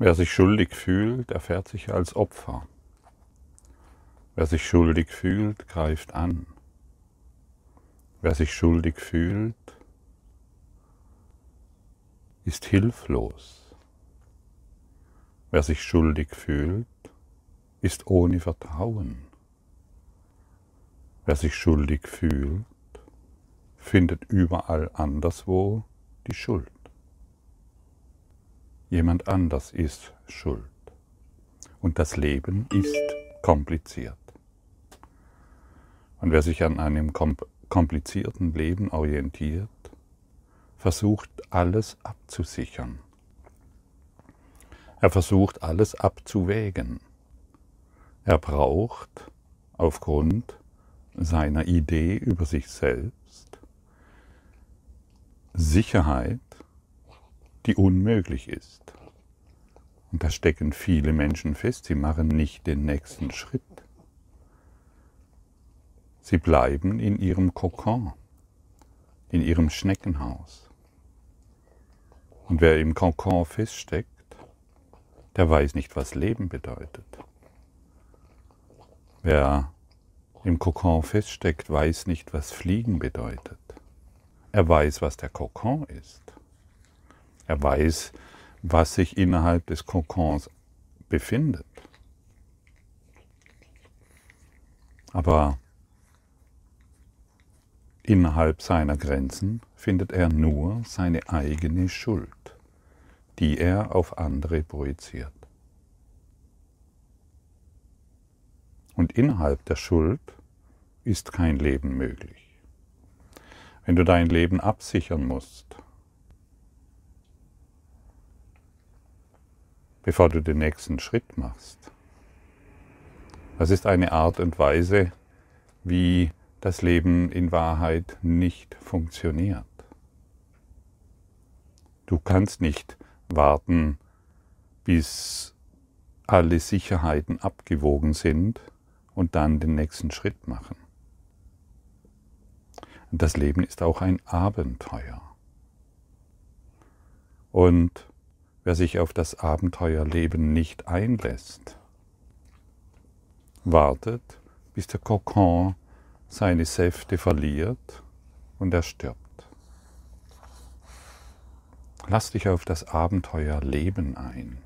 Wer sich schuldig fühlt, erfährt sich als Opfer. Wer sich schuldig fühlt, greift an. Wer sich schuldig fühlt, ist hilflos. Wer sich schuldig fühlt, ist ohne Vertrauen. Wer sich schuldig fühlt, findet überall anderswo die Schuld. Jemand anders ist schuld. Und das Leben ist kompliziert. Und wer sich an einem komplizierten Leben orientiert, versucht alles abzusichern. Er versucht alles abzuwägen. Er braucht aufgrund seiner Idee über sich selbst Sicherheit, die unmöglich ist. Und da stecken viele Menschen fest, sie machen nicht den nächsten Schritt. Sie bleiben in ihrem Kokon, in ihrem Schneckenhaus. Und wer im Kokon feststeckt, der weiß nicht, was Leben bedeutet. Wer im Kokon feststeckt, weiß nicht, was Fliegen bedeutet. Er weiß, was der Kokon ist. Er weiß, was sich innerhalb des Kokons befindet. Aber innerhalb seiner Grenzen findet er nur seine eigene Schuld, die er auf andere projiziert. Und innerhalb der Schuld ist kein Leben möglich. Wenn du dein Leben absichern musst, bevor du den nächsten Schritt machst, das ist eine Art und Weise, wie das Leben in Wahrheit nicht funktioniert. Du kannst nicht warten, bis alle Sicherheiten abgewogen sind und dann den nächsten Schritt machen. Das Leben ist auch ein Abenteuer. Und wer sich auf das Abenteuerleben nicht einlässt, wartet, bis der Kokon seine Säfte verliert und er stirbt. Lass dich auf das Abenteuerleben ein.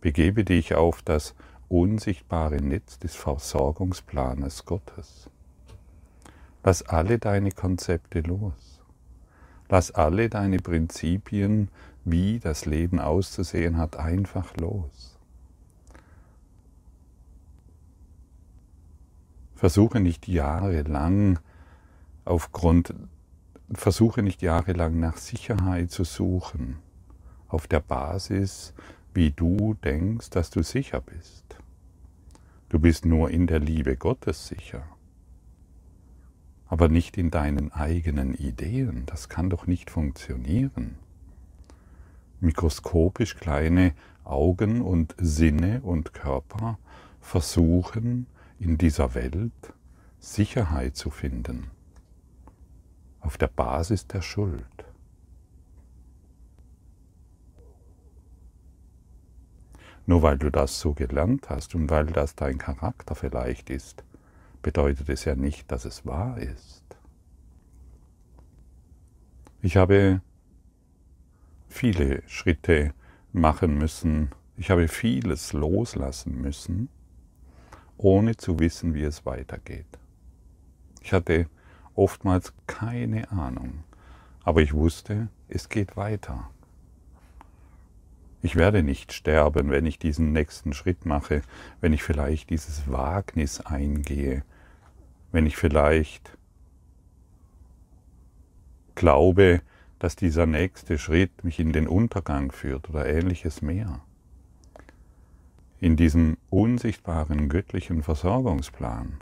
Begebe dich auf das unsichtbare Netz des Versorgungsplanes Gottes. Lass alle deine Konzepte los. Lass alle deine Prinzipien, wie das Leben auszusehen hat, einfach los. Versuche nicht jahrelang aufgrund, versuche nicht jahrelang nach Sicherheit zu suchen, auf der Basis, wie du denkst, dass du sicher bist. Du bist nur in der Liebe Gottes sicher, aber nicht in deinen eigenen Ideen. Das kann doch nicht funktionieren. Mikroskopisch kleine Augen und Sinne und Körper versuchen in dieser Welt Sicherheit zu finden, auf der Basis der Schuld. Nur weil du das so gelernt hast und weil das dein Charakter vielleicht ist, bedeutet es ja nicht, dass es wahr ist. Ich habe viele Schritte machen müssen, ich habe vieles loslassen müssen, ohne zu wissen, wie es weitergeht. Ich hatte oftmals keine Ahnung, aber ich wusste, es geht weiter. Ich werde nicht sterben, wenn ich diesen nächsten Schritt mache, wenn ich vielleicht dieses Wagnis eingehe, wenn ich vielleicht glaube, dass dieser nächste Schritt mich in den Untergang führt oder ähnliches mehr. In diesem unsichtbaren göttlichen Versorgungsplan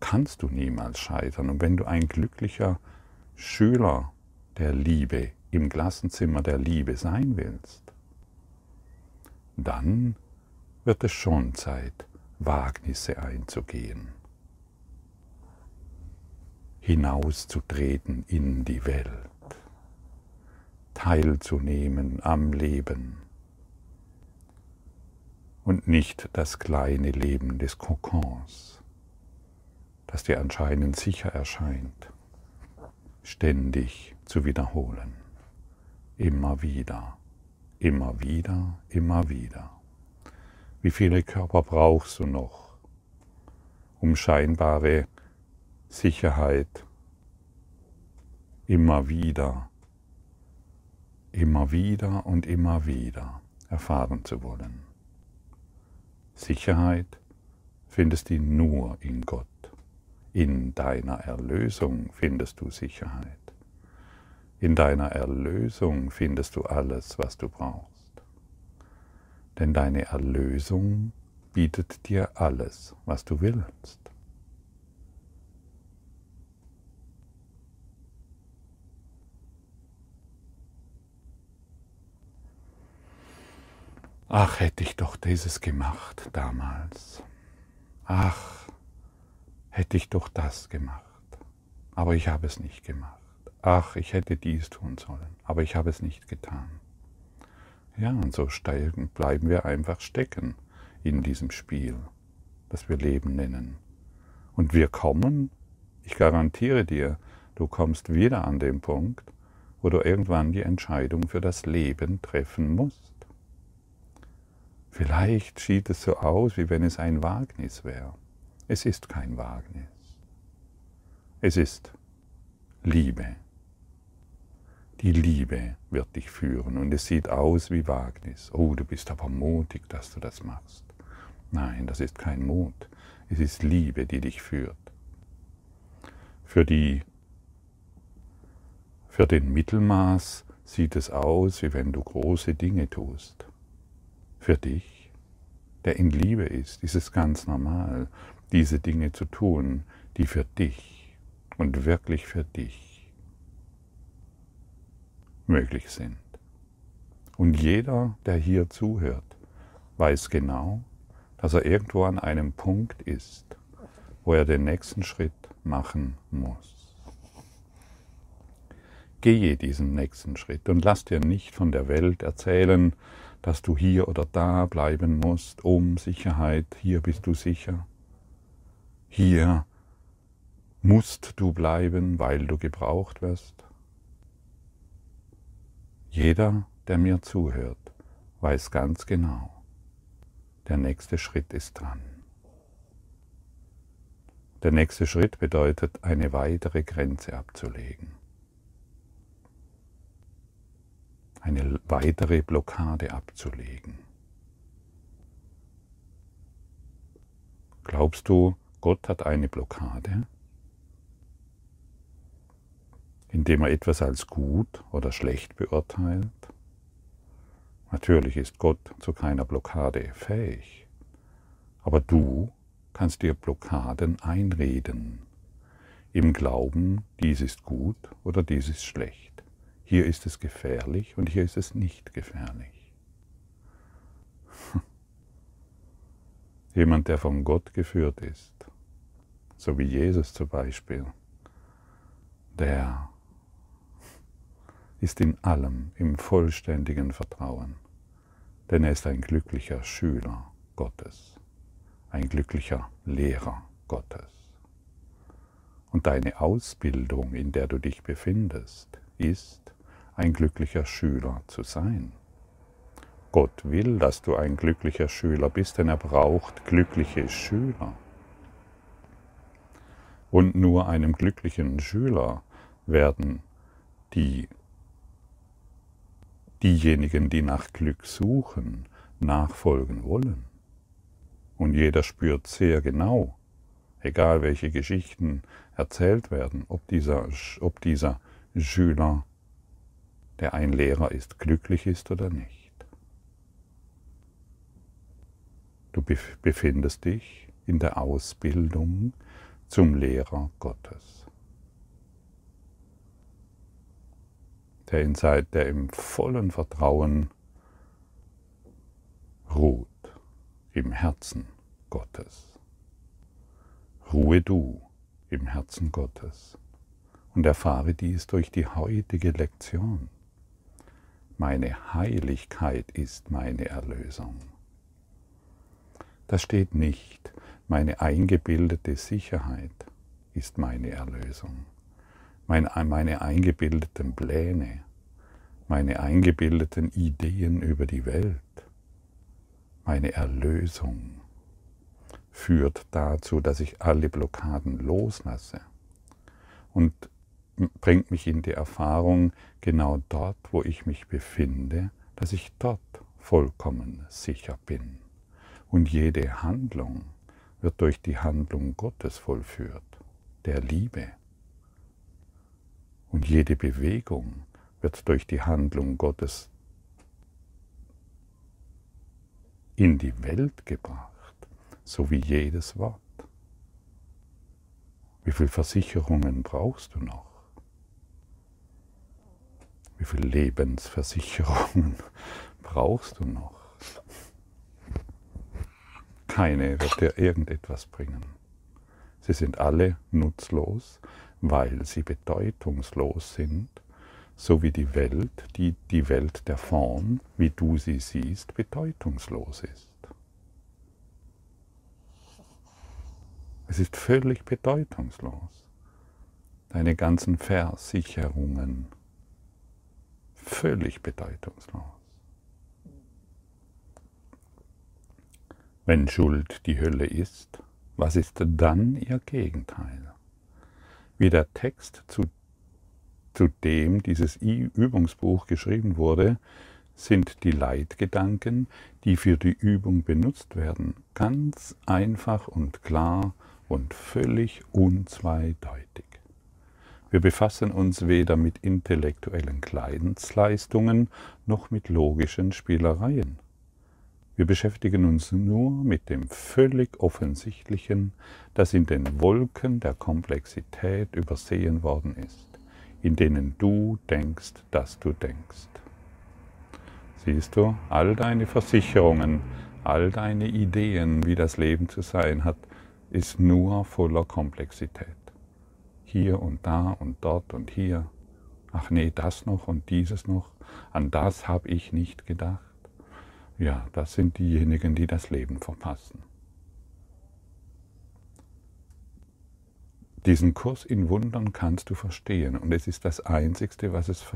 kannst du niemals scheitern. Und wenn du ein glücklicher Schüler der Liebe im Klassenzimmer der Liebe sein willst, dann wird es schon Zeit, Wagnisse einzugehen, hinauszutreten in die Welt, teilzunehmen am Leben, und nicht das kleine Leben des Kokons, das dir anscheinend sicher erscheint, ständig zu wiederholen. Immer wieder, immer wieder, immer wieder. Wie viele Körper brauchst du noch, um scheinbare Sicherheit immer wieder, immer wieder und immer wieder erfahren zu wollen? Sicherheit findest du nur in Gott. In deiner Erlösung findest du Sicherheit. In deiner Erlösung findest du alles, was du brauchst. Denn deine Erlösung bietet dir alles, was du willst. Ach, hätte ich doch dieses gemacht damals. Ach, hätte ich doch das gemacht. Aber ich habe es nicht gemacht. Ach, ich hätte dies tun sollen. Aber ich habe es nicht getan. Ja, und so steigen, bleiben wir einfach stecken in diesem Spiel, das wir Leben nennen. Und wir kommen, ich garantiere dir, du kommst wieder an den Punkt, wo du irgendwann die Entscheidung für das Leben treffen musst. Vielleicht sieht es so aus, wie wenn es ein Wagnis wäre. Es ist kein Wagnis. Es ist Liebe. Die Liebe wird dich führen und es sieht aus wie Wagnis. Oh, du bist aber mutig, dass du das machst. Nein, das ist kein Mut. Es ist Liebe, die dich führt. Für, die, für den Mittelmaß sieht es aus, wie wenn du große Dinge tust. Für dich, der in Liebe ist, ist es ganz normal, diese Dinge zu tun, die für dich und wirklich für dich möglich sind. Und jeder, der hier zuhört, weiß genau, dass er irgendwo an einem Punkt ist, wo er den nächsten Schritt machen muss. Gehe diesen nächsten Schritt und lass dir nicht von der Welt erzählen, dass du hier oder da bleiben musst, um Sicherheit, hier bist du sicher. Hier musst du bleiben, weil du gebraucht wirst. Jeder, der mir zuhört, weiß ganz genau, der nächste Schritt ist dran. Der nächste Schritt bedeutet, eine weitere Grenze abzulegen. Eine weitere Blockade abzulegen. Glaubst du, Gott hat eine Blockade, indem er etwas als gut oder schlecht beurteilt? Natürlich ist Gott zu keiner Blockade fähig, aber du kannst dir Blockaden einreden, im Glauben, dies ist gut oder dies ist schlecht. Hier ist es gefährlich und hier ist es nicht gefährlich. Jemand, der von Gott geführt ist, so wie Jesus zum Beispiel, der ist in allem im vollständigen Vertrauen, denn er ist ein glücklicher Schüler Gottes, ein glücklicher Lehrer Gottes. Und deine Ausbildung, in der du dich befindest, ist ein glücklicher Schüler zu sein. Gott will, dass du ein glücklicher Schüler bist, denn er braucht glückliche Schüler. Und nur einem glücklichen Schüler werden die, diejenigen, die nach Glück suchen, nachfolgen wollen. Und jeder spürt sehr genau, egal welche Geschichten erzählt werden, ob dieser, ob dieser Schüler der ein Lehrer ist, glücklich ist oder nicht. Du befindest dich in der Ausbildung zum Lehrer Gottes. Der, in Zeit, der im vollen Vertrauen ruht, im Herzen Gottes. Ruhe du im Herzen Gottes und erfahre dies durch die heutige Lektion. Meine Heiligkeit ist meine Erlösung. Da steht nicht, meine eingebildete Sicherheit ist meine Erlösung. Meine eingebildeten Pläne, meine eingebildeten Ideen über die Welt, meine Erlösung führt dazu, dass ich alle Blockaden loslasse und bringt mich in die Erfahrung, genau dort, wo ich mich befinde, dass ich dort vollkommen sicher bin. Und jede Handlung wird durch die Handlung Gottes vollführt, der Liebe. Und jede Bewegung wird durch die Handlung Gottes in die Welt gebracht, so wie jedes Wort. Wie viele Versicherungen brauchst du noch? Wie viele Lebensversicherungen brauchst du noch? Keine wird dir irgendetwas bringen. Sie sind alle nutzlos, weil sie bedeutungslos sind, so wie die Welt, die die Welt der Form, wie du sie siehst, bedeutungslos ist. Es ist völlig bedeutungslos. Deine ganzen Versicherungen, völlig bedeutungslos. Wenn Schuld die Hölle ist, was ist dann ihr Gegenteil? Wie der Text, zu, zu dem dieses Übungsbuch geschrieben wurde, sind die Leitgedanken, die für die Übung benutzt werden, ganz einfach und klar und völlig unzweideutig. Wir befassen uns weder mit intellektuellen Kleidensleistungen noch mit logischen Spielereien. Wir beschäftigen uns nur mit dem völlig Offensichtlichen, das in den Wolken der Komplexität übersehen worden ist, in denen du denkst, dass du denkst. Siehst du, all deine Versicherungen, all deine Ideen, wie das Leben zu sein hat, ist nur voller Komplexität. Hier und da und dort und hier. Ach nee, das noch und dieses noch. An das habe ich nicht gedacht. Ja, das sind diejenigen, die das Leben verpassen. Diesen Kurs in Wundern kannst du verstehen und es ist das Einzigste, was, es,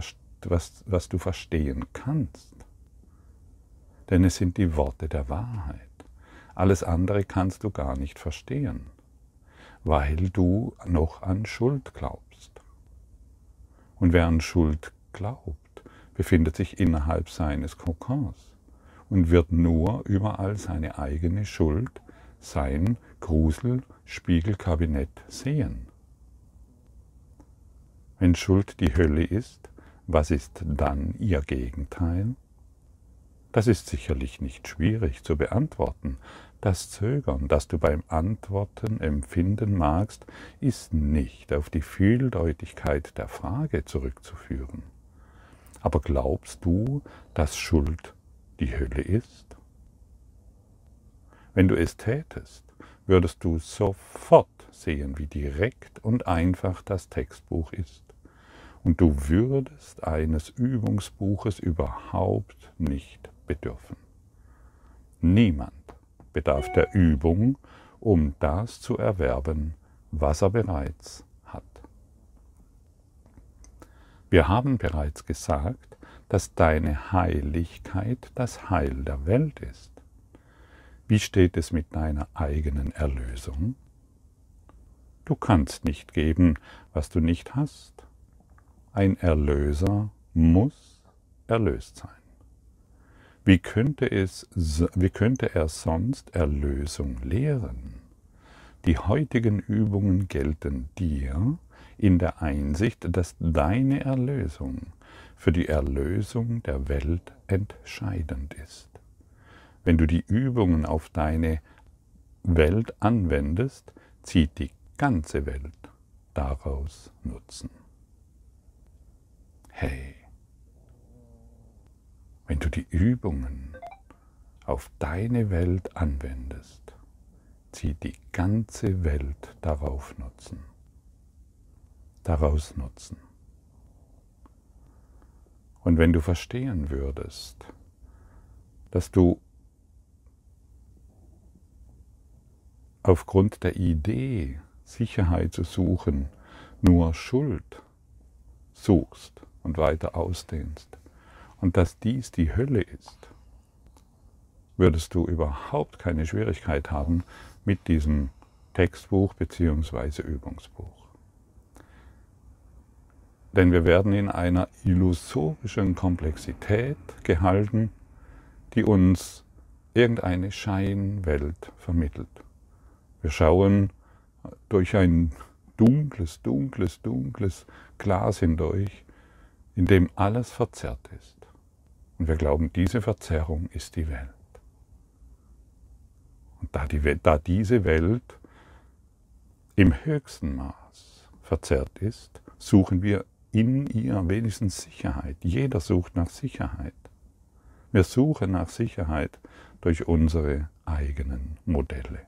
was, was du verstehen kannst. Denn es sind die Worte der Wahrheit. Alles andere kannst du gar nicht verstehen, weil du noch an Schuld glaubst. Und wer an Schuld glaubt, befindet sich innerhalb seines Kokons und wird nur überall seine eigene Schuld, sein Grusel-Spiegelkabinett sehen. Wenn Schuld die Hölle ist, was ist dann ihr Gegenteil? Das ist sicherlich nicht schwierig zu beantworten. Das Zögern, das du beim Antworten empfinden magst, ist nicht auf die Vieldeutigkeit der Frage zurückzuführen. Aber glaubst du, dass Schuld die Hölle ist? Wenn du es tätest, würdest du sofort sehen, wie direkt und einfach das Textbuch ist und du würdest eines Übungsbuches überhaupt nicht bedürfen. Niemand bedarf der Übung, um das zu erwerben, was er bereits hat. Wir haben bereits gesagt, dass deine Heiligkeit das Heil der Welt ist. Wie steht es mit deiner eigenen Erlösung? Du kannst nicht geben, was du nicht hast. Ein Erlöser muss erlöst sein. Wie könnte, es, wie könnte er sonst Erlösung lehren? Die heutigen Übungen gelten dir in der Einsicht, dass deine Erlösung für die Erlösung der Welt entscheidend ist. Wenn du die Übungen auf deine Welt anwendest, zieht die ganze Welt daraus Nutzen. Hey, wenn du die Übungen auf deine Welt anwendest, zieht die ganze Welt darauf Nutzen. Daraus Nutzen. Und wenn du verstehen würdest, dass du aufgrund der Idee, Sicherheit zu suchen, nur Schuld suchst und weiter ausdehnst und dass dies die Hölle ist, würdest du überhaupt keine Schwierigkeit haben mit diesem Textbuch bzw. Übungsbuch. Denn wir werden in einer illusorischen Komplexität gehalten, die uns irgendeine Scheinwelt vermittelt. Wir schauen durch ein dunkles, dunkles, dunkles Glas hindurch, in dem alles verzerrt ist. Und wir glauben, diese Verzerrung ist die Welt. Und da, die, da diese Welt im höchsten Maß verzerrt ist, suchen wir in ihr wenigstens Sicherheit. Jeder sucht nach Sicherheit. Wir suchen nach Sicherheit durch unsere eigenen Modelle,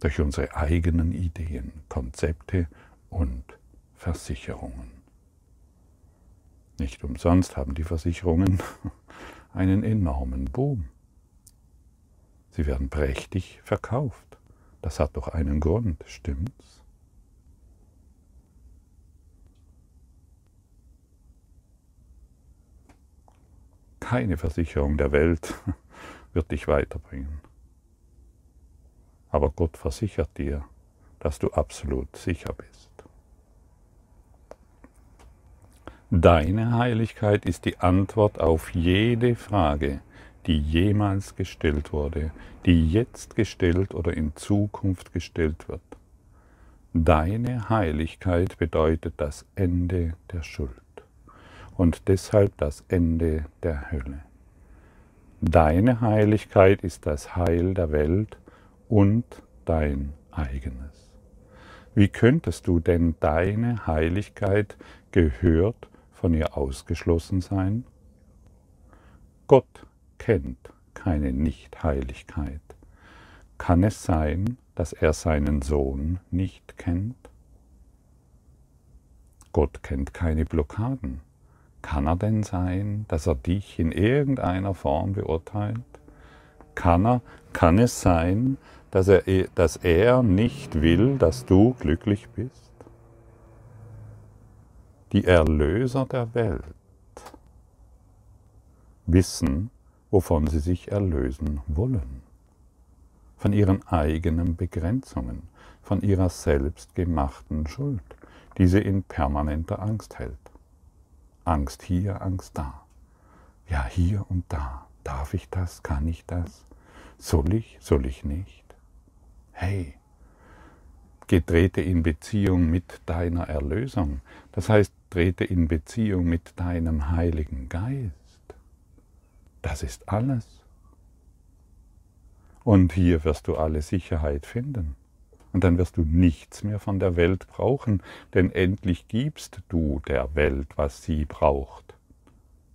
durch unsere eigenen Ideen, Konzepte und Versicherungen. Nicht umsonst haben die Versicherungen einen enormen Boom. Sie werden prächtig verkauft. Das hat doch einen Grund, stimmt's? Keine Versicherung der Welt wird dich weiterbringen. Aber Gott versichert dir, dass du absolut sicher bist. Deine Heiligkeit ist die Antwort auf jede Frage, die jemals gestellt wurde, die jetzt gestellt oder in Zukunft gestellt wird. Deine Heiligkeit bedeutet das Ende der Schuld und deshalb das Ende der Hölle. Deine Heiligkeit ist das Heil der Welt und dein eigenes. Wie könntest du denn deine Heiligkeit gehört von ihr ausgeschlossen sein? Gott kennt keine Nichtheiligkeit. Kann es sein, dass er seinen Sohn nicht kennt? Gott kennt keine Blockaden. Kann er denn sein, dass er dich in irgendeiner Form beurteilt? Kann, er, kann es sein, dass er, dass er nicht will, dass du glücklich bist? Die Erlöser der Welt wissen, wovon sie sich erlösen wollen. Von ihren eigenen Begrenzungen, von ihrer selbstgemachten Schuld, die sie in permanenter Angst hält. Angst hier, Angst da. Ja, hier und da. Darf ich das? Kann ich das? Soll ich? Soll ich nicht? Hey, getrete in Beziehung mit deiner Erlösung. Das heißt, trete in Beziehung mit deinem Heiligen Geist. Das ist alles. Und hier wirst du alle Sicherheit finden. Und dann wirst du nichts mehr von der Welt brauchen, denn endlich gibst du der Welt, was sie braucht,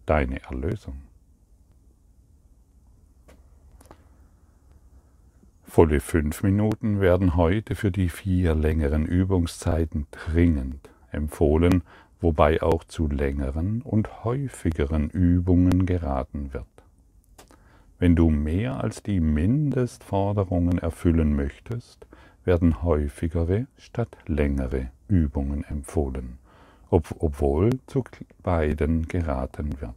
deine Erlösung. Volle fünf Minuten werden heute für die vier längeren Übungszeiten dringend empfohlen, wobei auch zu längeren und häufigeren Übungen geraten wird. Wenn du mehr als die Mindestforderungen erfüllen möchtest, werden häufigere statt längere Übungen empfohlen, ob, obwohl zu beiden geraten wird.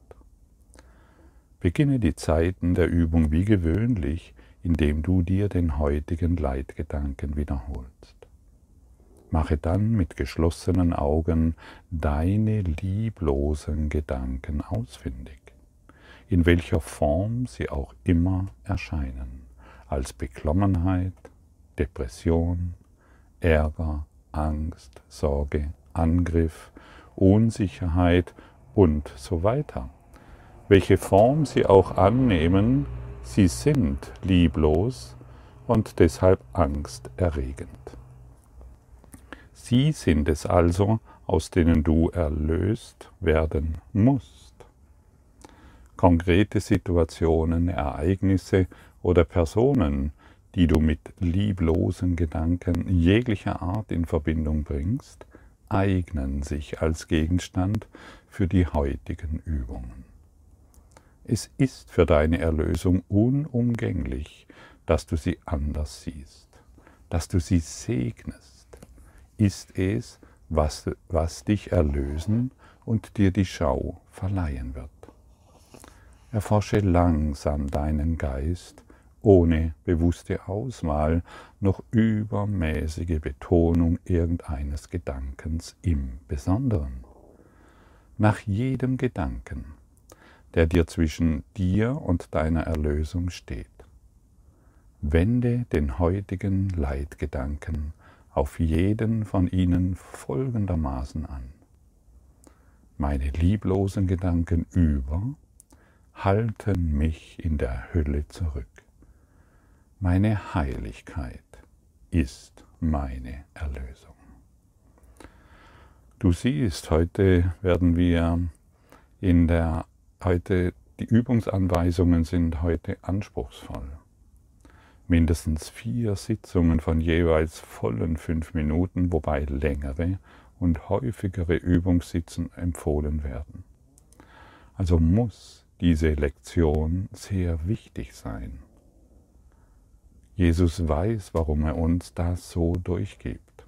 Beginne die Zeiten der Übung wie gewöhnlich, indem du dir den heutigen Leitgedanken wiederholst. Mache dann mit geschlossenen Augen deine lieblosen Gedanken ausfindig, in welcher Form sie auch immer erscheinen, als Beklommenheit, Depression, Ärger, Angst, Sorge, Angriff, Unsicherheit und so weiter. Welche Form sie auch annehmen, sie sind lieblos und deshalb angsterregend. Sie sind es also, aus denen du erlöst werden musst. Konkrete Situationen, Ereignisse oder Personen die du mit lieblosen Gedanken jeglicher Art in Verbindung bringst, eignen sich als Gegenstand für die heutigen Übungen. Es ist für deine Erlösung unumgänglich, dass du sie anders siehst. dass du sie segnest, ist es, was, was dich erlösen und dir die Schau verleihen wird. Erforsche langsam deinen Geist, ohne bewusste Auswahl noch übermäßige Betonung irgendeines Gedankens im Besonderen. Nach jedem Gedanken, der dir zwischen dir und deiner Erlösung steht, wende den heutigen Leitgedanken auf jeden von ihnen folgendermaßen an. Meine lieblosen Gedanken über halten mich in der Hölle zurück. Meine Heiligkeit ist meine Erlösung. Du siehst, heute werden wir in der, heute, die Übungsanweisungen sind heute anspruchsvoll. Mindestens vier Sitzungen von jeweils vollen fünf Minuten, wobei längere und häufigere Übungssitzen empfohlen werden. Also muss diese Lektion sehr wichtig sein. Jesus weiß, warum er uns das so durchgibt,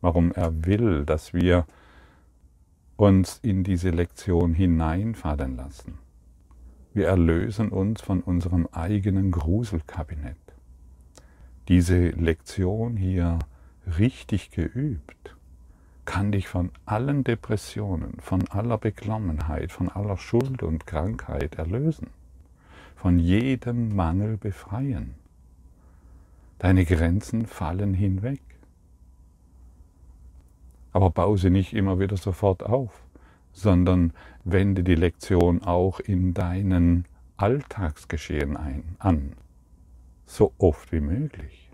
warum er will, dass wir uns in diese Lektion hineinfallen lassen. Wir erlösen uns von unserem eigenen Gruselkabinett. Diese Lektion hier richtig geübt kann dich von allen Depressionen, von aller Beklommenheit, von aller Schuld und Krankheit erlösen, von jedem Mangel befreien. Deine Grenzen fallen hinweg. Aber baue sie nicht immer wieder sofort auf, sondern wende die Lektion auch in deinen Alltagsgeschehen ein, an, so oft wie möglich.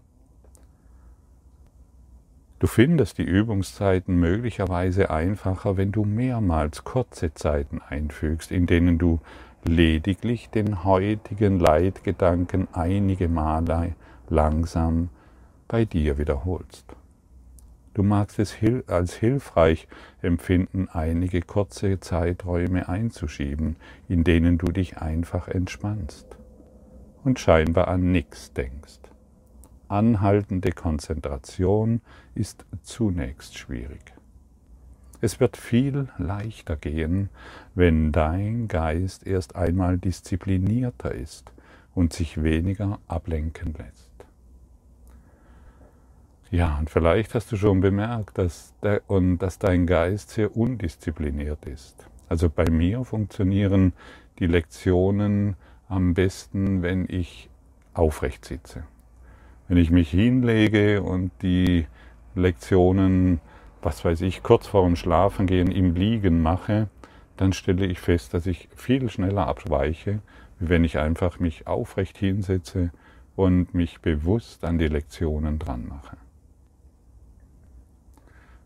Du findest die Übungszeiten möglicherweise einfacher, wenn du mehrmals kurze Zeiten einfügst, in denen du lediglich den heutigen Leitgedanken einige Male langsam bei dir wiederholst. Du magst es als hilfreich empfinden, einige kurze Zeiträume einzuschieben, in denen du dich einfach entspannst und scheinbar an nichts denkst anhaltende Konzentration ist zunächst schwierig. Es wird viel leichter gehen, wenn dein Geist erst einmal disziplinierter ist und sich weniger ablenken lässt. Ja, und vielleicht hast du schon bemerkt, dass, der, und dass dein Geist sehr undiszipliniert ist. Also bei mir funktionieren die Lektionen am besten, wenn ich aufrecht sitze. Wenn ich mich hinlege und die Lektionen, was weiß ich, kurz vor dem Schlafengehen im Liegen mache, dann stelle ich fest, dass ich viel schneller abweiche, wie wenn ich einfach mich aufrecht hinsetze und mich bewusst an die Lektionen dran mache.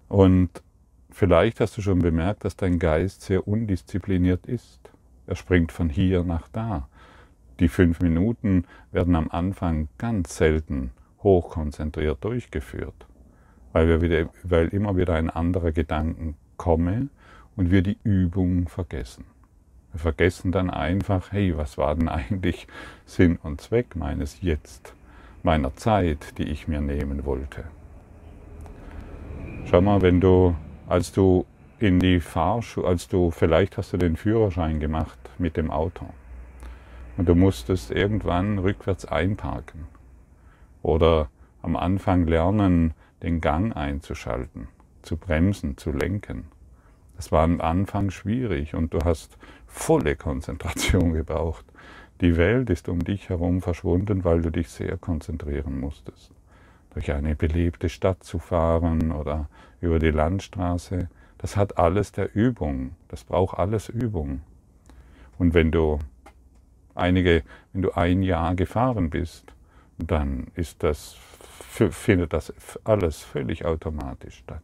Und vielleicht hast du schon bemerkt, dass dein Geist sehr undiszipliniert ist. Er springt von hier nach da. Die fünf Minuten werden am Anfang ganz selten hochkonzentriert durchgeführt, weil, wir wieder, weil immer wieder ein anderer Gedanken komme und wir die Übung vergessen. Wir vergessen dann einfach, hey, was war denn eigentlich Sinn und Zweck meines Jetzt, meiner Zeit, die ich mir nehmen wollte. Schau mal, wenn du, als du in die Fahrschule, als du, vielleicht hast du den Führerschein gemacht mit dem Auto und du musstest irgendwann rückwärts einparken oder am Anfang lernen, den Gang einzuschalten, zu bremsen, zu lenken. Das war am Anfang schwierig und du hast volle Konzentration gebraucht. Die Welt ist um dich herum verschwunden, weil du dich sehr konzentrieren musstest. Durch eine belebte Stadt zu fahren oder über die Landstraße, das hat alles der Übung. Das braucht alles Übung. Und wenn du einige, wenn du ein Jahr gefahren bist, dann ist das, findet das alles völlig automatisch statt.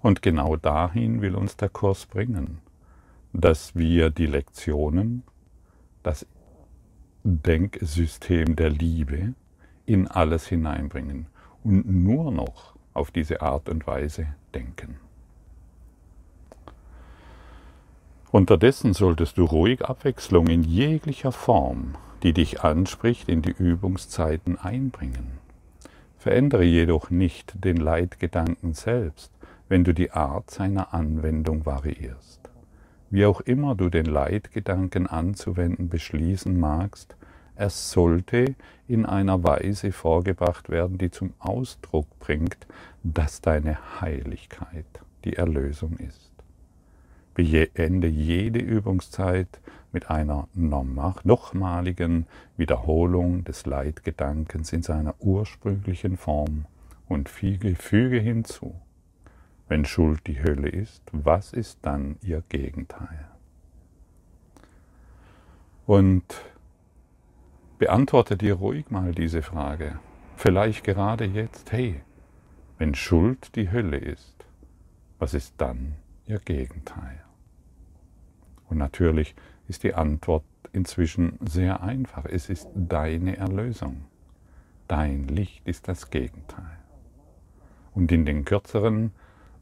Und genau dahin will uns der Kurs bringen, dass wir die Lektionen, das Denksystem der Liebe in alles hineinbringen und nur noch auf diese Art und Weise denken. Unterdessen solltest du ruhig Abwechslung in jeglicher Form, die dich anspricht, in die Übungszeiten einbringen. Verändere jedoch nicht den Leitgedanken selbst, wenn du die Art seiner Anwendung variierst. Wie auch immer du den Leitgedanken anzuwenden beschließen magst, er sollte in einer Weise vorgebracht werden, die zum Ausdruck bringt, dass deine Heiligkeit die Erlösung ist. Beende jede Übungszeit mit einer nochmaligen Wiederholung des Leitgedankens in seiner ursprünglichen Form und füge, füge hinzu, wenn Schuld die Hölle ist, was ist dann ihr Gegenteil? Und beantworte dir ruhig mal diese Frage. Vielleicht gerade jetzt, hey, wenn Schuld die Hölle ist, was ist dann ihr Gegenteil? Und natürlich ist die Antwort inzwischen sehr einfach. Es ist deine Erlösung. Dein Licht ist das Gegenteil. Und in den kürzeren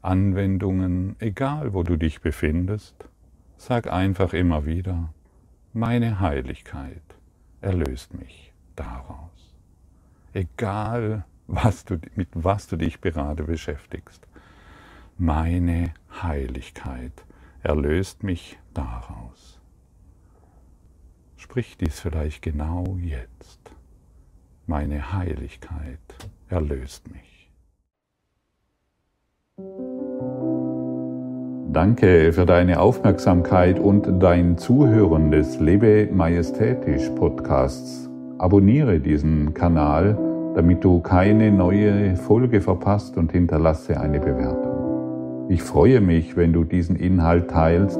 Anwendungen, egal wo du dich befindest, sag einfach immer wieder, meine Heiligkeit erlöst mich daraus. Egal, was du, mit was du dich gerade beschäftigst, meine Heiligkeit erlöst mich daraus. Sprich dies vielleicht genau jetzt. Meine Heiligkeit erlöst mich. Danke für deine Aufmerksamkeit und dein Zuhören des Lebe Majestätisch Podcasts. Abonniere diesen Kanal, damit du keine neue Folge verpasst und hinterlasse eine Bewertung. Ich freue mich, wenn du diesen Inhalt teilst,